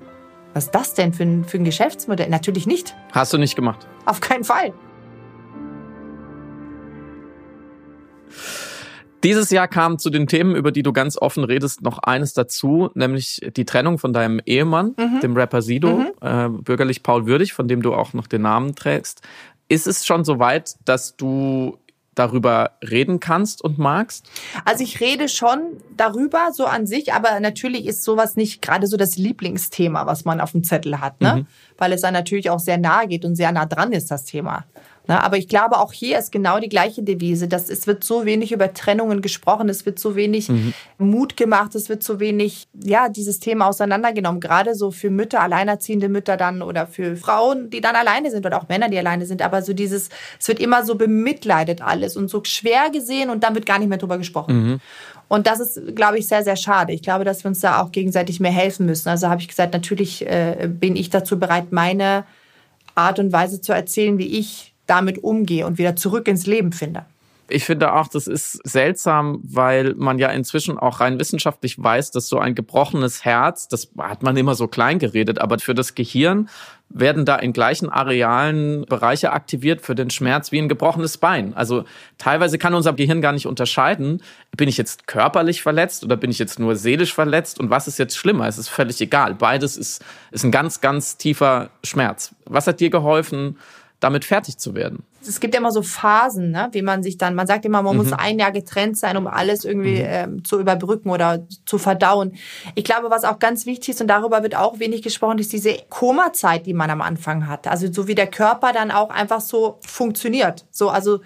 Was ist das denn für ein, für ein Geschäftsmodell? Natürlich nicht. Hast du nicht gemacht? Auf keinen Fall. Dieses Jahr kam zu den Themen, über die du ganz offen redest, noch eines dazu, nämlich die Trennung von deinem Ehemann, mhm. dem Rapper Sido, mhm. äh, bürgerlich Paul Würdig, von dem du auch noch den Namen trägst. Ist es schon so weit, dass du darüber reden kannst und magst? Also ich rede schon darüber, so an sich, aber natürlich ist sowas nicht gerade so das Lieblingsthema, was man auf dem Zettel hat, ne? Mhm. Weil es dann natürlich auch sehr nahe geht und sehr nah dran ist, das Thema. Ne? Aber ich glaube, auch hier ist genau die gleiche Devise. Dass es wird so wenig über Trennungen gesprochen, es wird so wenig mhm. Mut gemacht, es wird so wenig, ja, dieses Thema auseinandergenommen. Gerade so für Mütter, alleinerziehende Mütter dann oder für Frauen, die dann alleine sind oder auch Männer, die alleine sind. Aber so dieses, es wird immer so bemitleidet alles und so schwer gesehen und dann wird gar nicht mehr drüber gesprochen. Mhm. Und das ist, glaube ich, sehr, sehr schade. Ich glaube, dass wir uns da auch gegenseitig mehr helfen müssen. Also habe ich gesagt, natürlich äh, bin ich dazu bereit, meine Art und Weise zu erzählen, wie ich damit umgehe und wieder zurück ins Leben finde. Ich finde auch, das ist seltsam, weil man ja inzwischen auch rein wissenschaftlich weiß, dass so ein gebrochenes Herz, das hat man immer so klein geredet, aber für das Gehirn werden da in gleichen Arealen Bereiche aktiviert für den Schmerz wie ein gebrochenes Bein. Also teilweise kann unser Gehirn gar nicht unterscheiden, bin ich jetzt körperlich verletzt oder bin ich jetzt nur seelisch verletzt und was ist jetzt schlimmer? Es ist völlig egal. Beides ist, ist ein ganz, ganz tiefer Schmerz. Was hat dir geholfen, damit fertig zu werden. Es gibt ja immer so Phasen, ne, wie man sich dann, man sagt immer, man mhm. muss ein Jahr getrennt sein, um alles irgendwie mhm. ähm, zu überbrücken oder zu verdauen. Ich glaube, was auch ganz wichtig ist, und darüber wird auch wenig gesprochen, ist diese Koma-Zeit, die man am Anfang hat. Also so wie der Körper dann auch einfach so funktioniert. So, also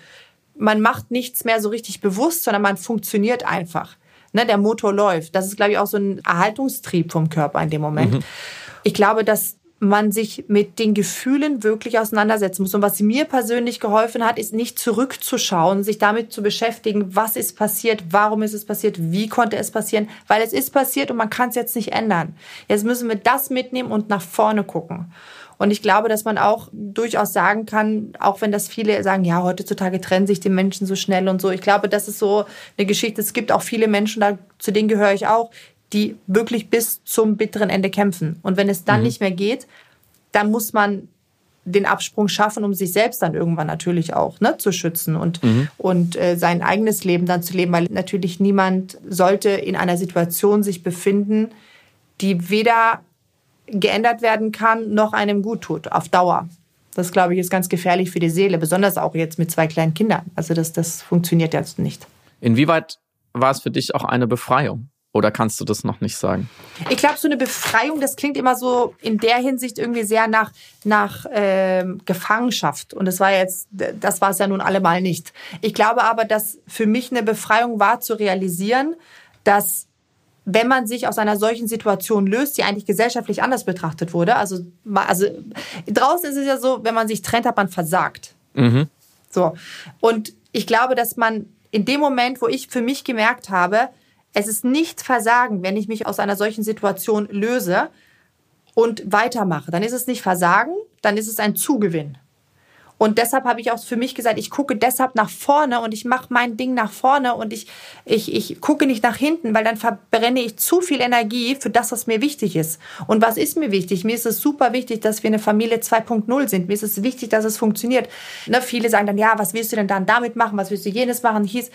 man macht nichts mehr so richtig bewusst, sondern man funktioniert einfach. Ne, der Motor läuft. Das ist, glaube ich, auch so ein Erhaltungstrieb vom Körper in dem Moment. Mhm. Ich glaube, dass man sich mit den Gefühlen wirklich auseinandersetzen muss. Und was mir persönlich geholfen hat, ist nicht zurückzuschauen, sich damit zu beschäftigen, was ist passiert, warum ist es passiert, wie konnte es passieren, weil es ist passiert und man kann es jetzt nicht ändern. Jetzt müssen wir das mitnehmen und nach vorne gucken. Und ich glaube, dass man auch durchaus sagen kann, auch wenn das viele sagen, ja, heutzutage trennen sich die Menschen so schnell und so. Ich glaube, das ist so eine Geschichte. Es gibt auch viele Menschen, da, zu denen gehöre ich auch, die wirklich bis zum bitteren Ende kämpfen. Und wenn es dann mhm. nicht mehr geht, dann muss man den Absprung schaffen, um sich selbst dann irgendwann natürlich auch ne, zu schützen und, mhm. und äh, sein eigenes Leben dann zu leben, weil natürlich niemand sollte in einer Situation sich befinden, die weder geändert werden kann, noch einem gut tut, auf Dauer. Das, glaube ich, ist ganz gefährlich für die Seele, besonders auch jetzt mit zwei kleinen Kindern. Also das, das funktioniert jetzt nicht. Inwieweit war es für dich auch eine Befreiung? Oder kannst du das noch nicht sagen? Ich glaube, so eine Befreiung, das klingt immer so in der Hinsicht irgendwie sehr nach, nach äh, Gefangenschaft. Und das war jetzt, das war es ja nun allemal nicht. Ich glaube aber, dass für mich eine Befreiung war, zu realisieren, dass wenn man sich aus einer solchen Situation löst, die eigentlich gesellschaftlich anders betrachtet wurde. Also, also draußen ist es ja so, wenn man sich trennt, hat man versagt. Mhm. So. Und ich glaube, dass man in dem Moment, wo ich für mich gemerkt habe, es ist nicht Versagen, wenn ich mich aus einer solchen Situation löse und weitermache. Dann ist es nicht Versagen, dann ist es ein Zugewinn. Und deshalb habe ich auch für mich gesagt, ich gucke deshalb nach vorne und ich mache mein Ding nach vorne und ich, ich, ich gucke nicht nach hinten, weil dann verbrenne ich zu viel Energie für das, was mir wichtig ist. Und was ist mir wichtig? Mir ist es super wichtig, dass wir eine Familie 2.0 sind. Mir ist es wichtig, dass es funktioniert. Ne, viele sagen dann, ja, was willst du denn dann damit machen? Was willst du jenes machen? Hieß,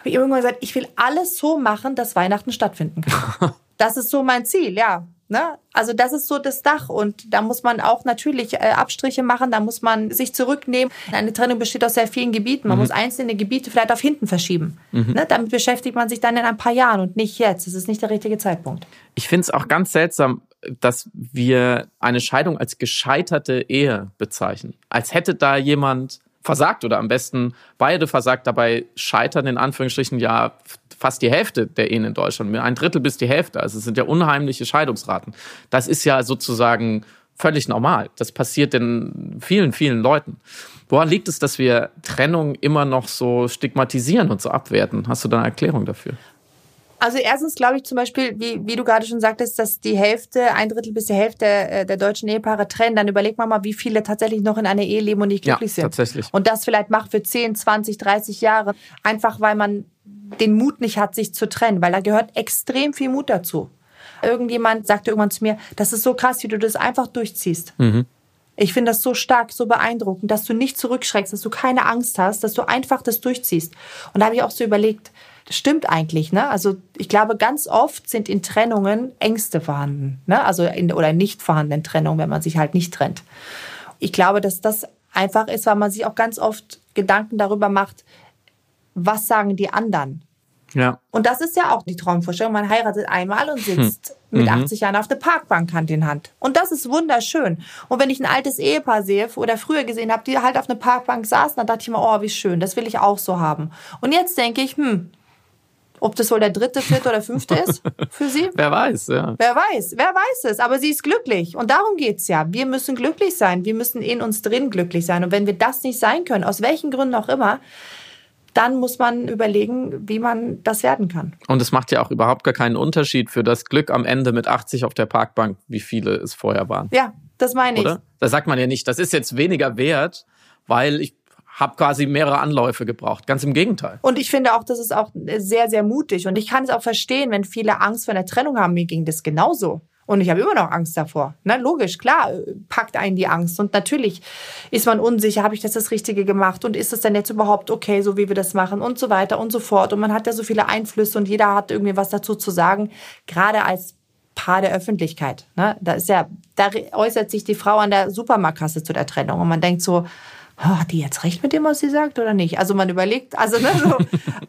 habe ich irgendwann gesagt, ich will alles so machen, dass Weihnachten stattfinden kann. das ist so mein Ziel, ja. Ne? Also das ist so das Dach und da muss man auch natürlich äh, Abstriche machen, da muss man sich zurücknehmen. Eine Trennung besteht aus sehr vielen Gebieten. Man mhm. muss einzelne Gebiete vielleicht auf hinten verschieben. Mhm. Ne? Damit beschäftigt man sich dann in ein paar Jahren und nicht jetzt. Das ist nicht der richtige Zeitpunkt. Ich finde es auch ganz seltsam, dass wir eine Scheidung als gescheiterte Ehe bezeichnen. Als hätte da jemand versagt oder am besten beide versagt. Dabei scheitern in Anführungsstrichen ja fast die Hälfte der Ehen in Deutschland, ein Drittel bis die Hälfte. Also es sind ja unheimliche Scheidungsraten. Das ist ja sozusagen völlig normal. Das passiert in vielen, vielen Leuten. Woran liegt es, dass wir Trennung immer noch so stigmatisieren und so abwerten? Hast du da eine Erklärung dafür? Also erstens glaube ich zum Beispiel, wie, wie du gerade schon sagtest, dass die Hälfte, ein Drittel bis die Hälfte der, der deutschen Ehepaare trennen. Dann überleg mal, wie viele tatsächlich noch in einer Ehe leben und nicht glücklich ja, sind. Tatsächlich. Und das vielleicht macht für 10, 20, 30 Jahre. Einfach weil man den Mut nicht hat, sich zu trennen, weil da gehört extrem viel Mut dazu. Irgendjemand sagte irgendwann zu mir, das ist so krass, wie du das einfach durchziehst. Mhm. Ich finde das so stark, so beeindruckend, dass du nicht zurückschreckst, dass du keine Angst hast, dass du einfach das durchziehst. Und da habe ich auch so überlegt, das stimmt eigentlich, ne? Also ich glaube, ganz oft sind in Trennungen Ängste vorhanden, ne? Also in oder nicht vorhandenen Trennungen, wenn man sich halt nicht trennt. Ich glaube, dass das einfach ist, weil man sich auch ganz oft Gedanken darüber macht, was sagen die anderen? Ja. Und das ist ja auch die Traumvorstellung. Man heiratet einmal und sitzt hm. mit 80 mhm. Jahren auf der Parkbank Hand in Hand. Und das ist wunderschön. Und wenn ich ein altes Ehepaar sehe oder früher gesehen habe, die halt auf einer Parkbank saßen, dann dachte ich mir, oh, wie schön, das will ich auch so haben. Und jetzt denke ich, hm, ob das wohl der dritte, vierte oder fünfte ist für sie? Wer weiß, ja. Wer weiß, wer weiß es. Aber sie ist glücklich. Und darum geht's ja. Wir müssen glücklich sein. Wir müssen in uns drin glücklich sein. Und wenn wir das nicht sein können, aus welchen Gründen auch immer, dann muss man überlegen, wie man das werden kann. Und es macht ja auch überhaupt gar keinen Unterschied für das Glück am Ende mit 80 auf der Parkbank, wie viele es vorher waren. Ja, das meine Oder? ich. Da sagt man ja nicht, das ist jetzt weniger wert, weil ich habe quasi mehrere Anläufe gebraucht. Ganz im Gegenteil. Und ich finde auch, das ist auch sehr, sehr mutig. Und ich kann es auch verstehen, wenn viele Angst vor einer Trennung haben. Mir ging das genauso. Und ich habe immer noch Angst davor. Na, logisch, klar, packt einen die Angst. Und natürlich ist man unsicher, habe ich das das Richtige gemacht? Und ist das denn jetzt überhaupt okay, so wie wir das machen? Und so weiter und so fort. Und man hat ja so viele Einflüsse und jeder hat irgendwie was dazu zu sagen. Gerade als Paar der Öffentlichkeit. Ne? Da ist ja, da äußert sich die Frau an der Supermarktkasse zu der Trennung. Und man denkt so, oh, hat die jetzt recht mit dem, was sie sagt oder nicht? Also man überlegt, also ne, so.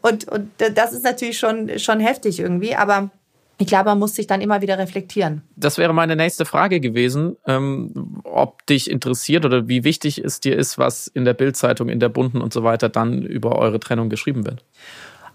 und, und das ist natürlich schon, schon heftig irgendwie. Aber ich glaube, man muss sich dann immer wieder reflektieren. Das wäre meine nächste Frage gewesen, ähm, ob dich interessiert oder wie wichtig es dir ist, was in der Bildzeitung, in der Bunten und so weiter dann über eure Trennung geschrieben wird.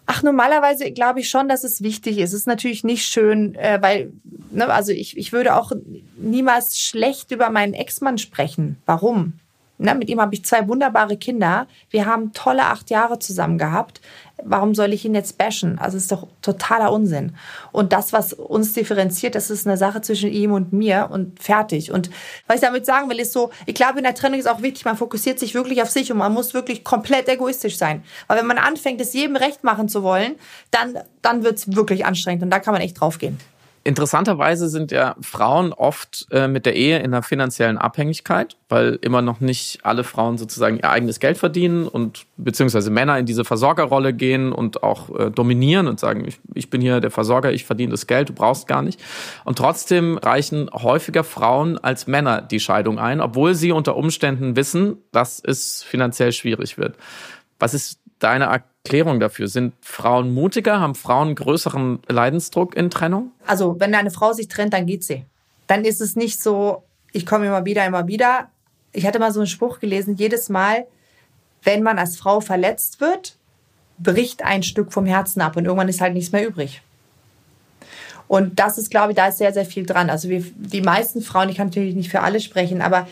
Ach, normalerweise glaube ich schon, dass es wichtig ist. Es ist natürlich nicht schön, äh, weil, ne, also ich, ich würde auch niemals schlecht über meinen Ex-Mann sprechen. Warum? Ne, mit ihm habe ich zwei wunderbare Kinder. Wir haben tolle acht Jahre zusammen gehabt. Warum soll ich ihn jetzt bashen? Also ist doch totaler Unsinn. Und das, was uns differenziert, das ist eine Sache zwischen ihm und mir und fertig. Und was ich damit sagen will, ist so, ich glaube, in der Trennung ist auch wichtig, man fokussiert sich wirklich auf sich und man muss wirklich komplett egoistisch sein. Weil wenn man anfängt, es jedem recht machen zu wollen, dann, dann wird es wirklich anstrengend und da kann man echt draufgehen. Interessanterweise sind ja Frauen oft äh, mit der Ehe in einer finanziellen Abhängigkeit, weil immer noch nicht alle Frauen sozusagen ihr eigenes Geld verdienen und beziehungsweise Männer in diese Versorgerrolle gehen und auch äh, dominieren und sagen, ich, ich bin hier der Versorger, ich verdiene das Geld, du brauchst gar nicht. Und trotzdem reichen häufiger Frauen als Männer die Scheidung ein, obwohl sie unter Umständen wissen, dass es finanziell schwierig wird. Was ist deine Erklärung dafür? Sind Frauen mutiger? Haben Frauen größeren Leidensdruck in Trennung? Also, wenn eine Frau sich trennt, dann geht sie. Dann ist es nicht so, ich komme immer wieder, immer wieder. Ich hatte mal so einen Spruch gelesen, jedes Mal, wenn man als Frau verletzt wird, bricht ein Stück vom Herzen ab und irgendwann ist halt nichts mehr übrig. Und das ist, glaube ich, da ist sehr, sehr viel dran. Also wir, die meisten Frauen, ich kann natürlich nicht für alle sprechen, aber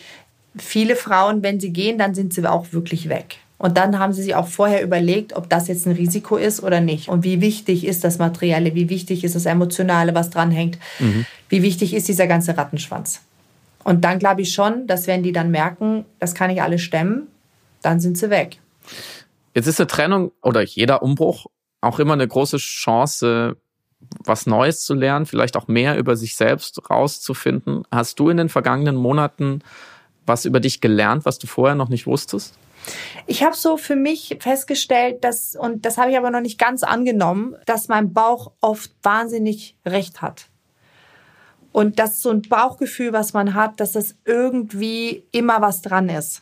viele Frauen, wenn sie gehen, dann sind sie auch wirklich weg. Und dann haben sie sich auch vorher überlegt, ob das jetzt ein Risiko ist oder nicht. Und wie wichtig ist das Materielle, wie wichtig ist das Emotionale, was dranhängt, mhm. wie wichtig ist dieser ganze Rattenschwanz. Und dann glaube ich schon, dass wenn die dann merken, das kann ich alles stemmen, dann sind sie weg. Jetzt ist eine Trennung oder jeder Umbruch auch immer eine große Chance, was Neues zu lernen, vielleicht auch mehr über sich selbst rauszufinden. Hast du in den vergangenen Monaten was über dich gelernt, was du vorher noch nicht wusstest? Ich habe so für mich festgestellt, dass, und das habe ich aber noch nicht ganz angenommen, dass mein Bauch oft wahnsinnig recht hat. Und das ist so ein Bauchgefühl, was man hat, dass das irgendwie immer was dran ist.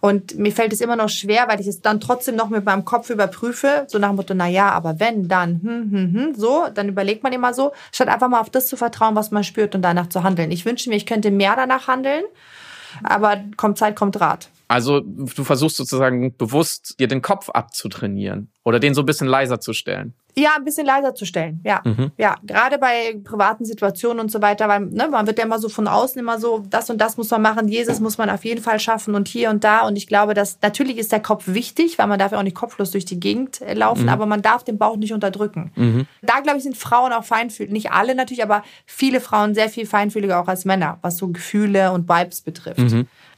Und mir fällt es immer noch schwer, weil ich es dann trotzdem noch mit meinem Kopf überprüfe, so nach dem Motto, na ja, aber wenn, dann, hm, hm, hm, so, dann überlegt man immer so, statt einfach mal auf das zu vertrauen, was man spürt und danach zu handeln. Ich wünsche mir, ich könnte mehr danach handeln, aber kommt Zeit, kommt Rat. Also du versuchst sozusagen bewusst dir den Kopf abzutrainieren oder den so ein bisschen leiser zu stellen. Ja, ein bisschen leiser zu stellen. Ja, mhm. ja. Gerade bei privaten Situationen und so weiter, weil ne, man wird ja immer so von außen immer so, das und das muss man machen, Jesus muss man auf jeden Fall schaffen und hier und da. Und ich glaube, dass natürlich ist der Kopf wichtig, weil man darf ja auch nicht kopflos durch die Gegend äh, laufen, mhm. aber man darf den Bauch nicht unterdrücken. Mhm. Da glaube ich sind Frauen auch feinfühlig, nicht alle natürlich, aber viele Frauen sehr viel feinfühliger auch als Männer, was so Gefühle und Vibes betrifft.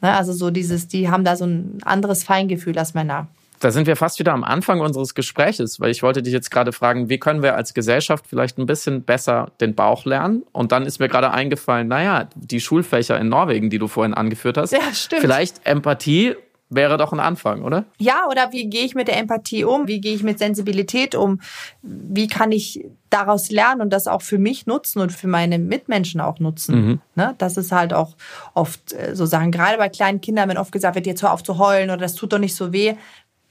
Ne, also so dieses, die haben da so ein anderes Feingefühl als Männer. Da sind wir fast wieder am Anfang unseres Gespräches, weil ich wollte dich jetzt gerade fragen, wie können wir als Gesellschaft vielleicht ein bisschen besser den Bauch lernen? Und dann ist mir gerade eingefallen, naja, die Schulfächer in Norwegen, die du vorhin angeführt hast. Ja, stimmt. Vielleicht Empathie wäre doch ein Anfang, oder? Ja, oder wie gehe ich mit der Empathie um? Wie gehe ich mit Sensibilität um? Wie kann ich daraus lernen und das auch für mich nutzen und für meine Mitmenschen auch nutzen? Mhm. Ne? Das ist halt auch oft äh, so Sachen, gerade bei kleinen Kindern, wenn oft gesagt wird, jetzt hör auf zu heulen oder das tut doch nicht so weh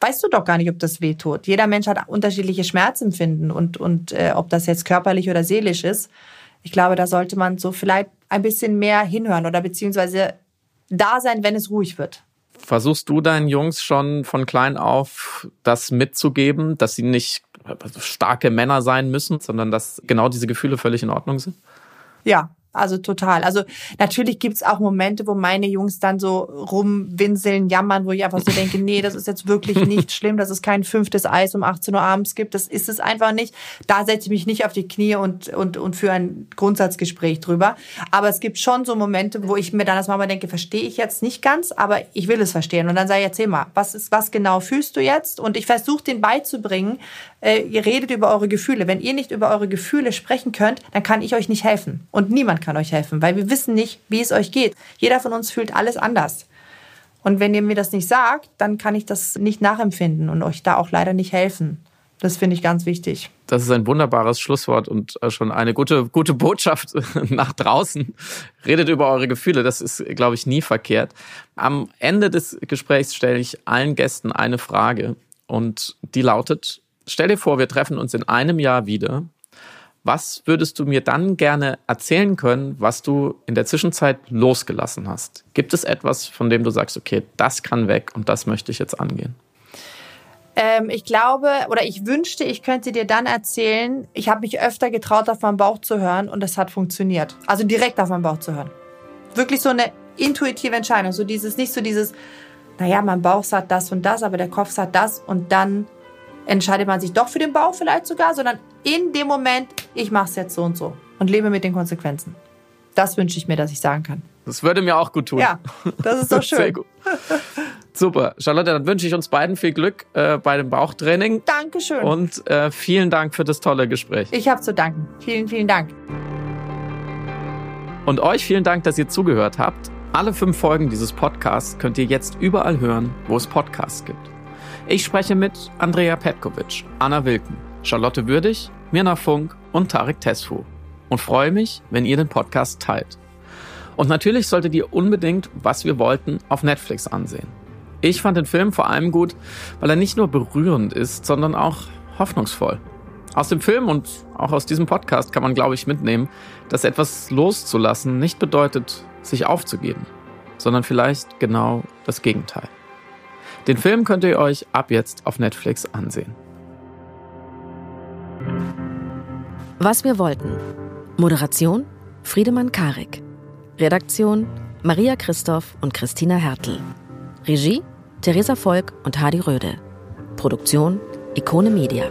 weißt du doch gar nicht, ob das weh tut. Jeder Mensch hat unterschiedliche Schmerzempfinden und, und äh, ob das jetzt körperlich oder seelisch ist. Ich glaube, da sollte man so vielleicht ein bisschen mehr hinhören oder beziehungsweise da sein, wenn es ruhig wird. Versuchst du deinen Jungs schon von klein auf das mitzugeben, dass sie nicht starke Männer sein müssen, sondern dass genau diese Gefühle völlig in Ordnung sind? Ja, also total. Also natürlich gibt's auch Momente, wo meine Jungs dann so rumwinseln, jammern, wo ich einfach so denke, nee, das ist jetzt wirklich nicht schlimm, dass es kein fünftes Eis um 18 Uhr abends gibt. Das ist es einfach nicht. Da setze ich mich nicht auf die Knie und, und, und für ein Grundsatzgespräch drüber. Aber es gibt schon so Momente, wo ich mir dann als Mama denke, verstehe ich jetzt nicht ganz, aber ich will es verstehen. Und dann sage ich, erzähl mal, was ist, was genau fühlst du jetzt? Und ich versuche den beizubringen, äh, ihr redet über eure Gefühle. Wenn ihr nicht über eure Gefühle sprechen könnt, dann kann ich euch nicht helfen. Und niemand kann euch helfen, weil wir wissen nicht, wie es euch geht. Jeder von uns fühlt alles anders. Und wenn ihr mir das nicht sagt, dann kann ich das nicht nachempfinden und euch da auch leider nicht helfen. Das finde ich ganz wichtig. Das ist ein wunderbares Schlusswort und äh, schon eine gute, gute Botschaft nach draußen. Redet über eure Gefühle. Das ist, glaube ich, nie verkehrt. Am Ende des Gesprächs stelle ich allen Gästen eine Frage und die lautet, stell dir vor, wir treffen uns in einem Jahr wieder was würdest du mir dann gerne erzählen können, was du in der Zwischenzeit losgelassen hast? Gibt es etwas, von dem du sagst, okay, das kann weg und das möchte ich jetzt angehen? Ähm, ich glaube oder ich wünschte, ich könnte dir dann erzählen, ich habe mich öfter getraut, auf meinen Bauch zu hören und es hat funktioniert. Also direkt auf meinen Bauch zu hören. Wirklich so eine intuitive Entscheidung. So dieses, nicht so dieses, naja, mein Bauch sagt das und das, aber der Kopf sagt das und dann entscheidet man sich doch für den Bauch vielleicht sogar, sondern in dem Moment, ich mache es jetzt so und so und lebe mit den Konsequenzen. Das wünsche ich mir, dass ich sagen kann. Das würde mir auch gut tun. Ja, das ist doch schön. Sehr gut. Super. Charlotte, dann wünsche ich uns beiden viel Glück äh, bei dem Bauchtraining. Dankeschön. Und äh, vielen Dank für das tolle Gespräch. Ich habe zu danken. Vielen, vielen Dank. Und euch vielen Dank, dass ihr zugehört habt. Alle fünf Folgen dieses Podcasts könnt ihr jetzt überall hören, wo es Podcasts gibt. Ich spreche mit Andrea Petkovic, Anna Wilken, Charlotte Würdig, Mirna Funk und Tarek Tesfu und freue mich, wenn ihr den Podcast teilt. Und natürlich solltet ihr unbedingt, was wir wollten, auf Netflix ansehen. Ich fand den Film vor allem gut, weil er nicht nur berührend ist, sondern auch hoffnungsvoll. Aus dem Film und auch aus diesem Podcast kann man, glaube ich, mitnehmen, dass etwas loszulassen nicht bedeutet, sich aufzugeben, sondern vielleicht genau das Gegenteil. Den Film könnt ihr euch ab jetzt auf Netflix ansehen. Was wir wollten. Moderation Friedemann Karik. Redaktion Maria Christoph und Christina Hertel. Regie Theresa Volk und Hadi Röde. Produktion Ikone Media.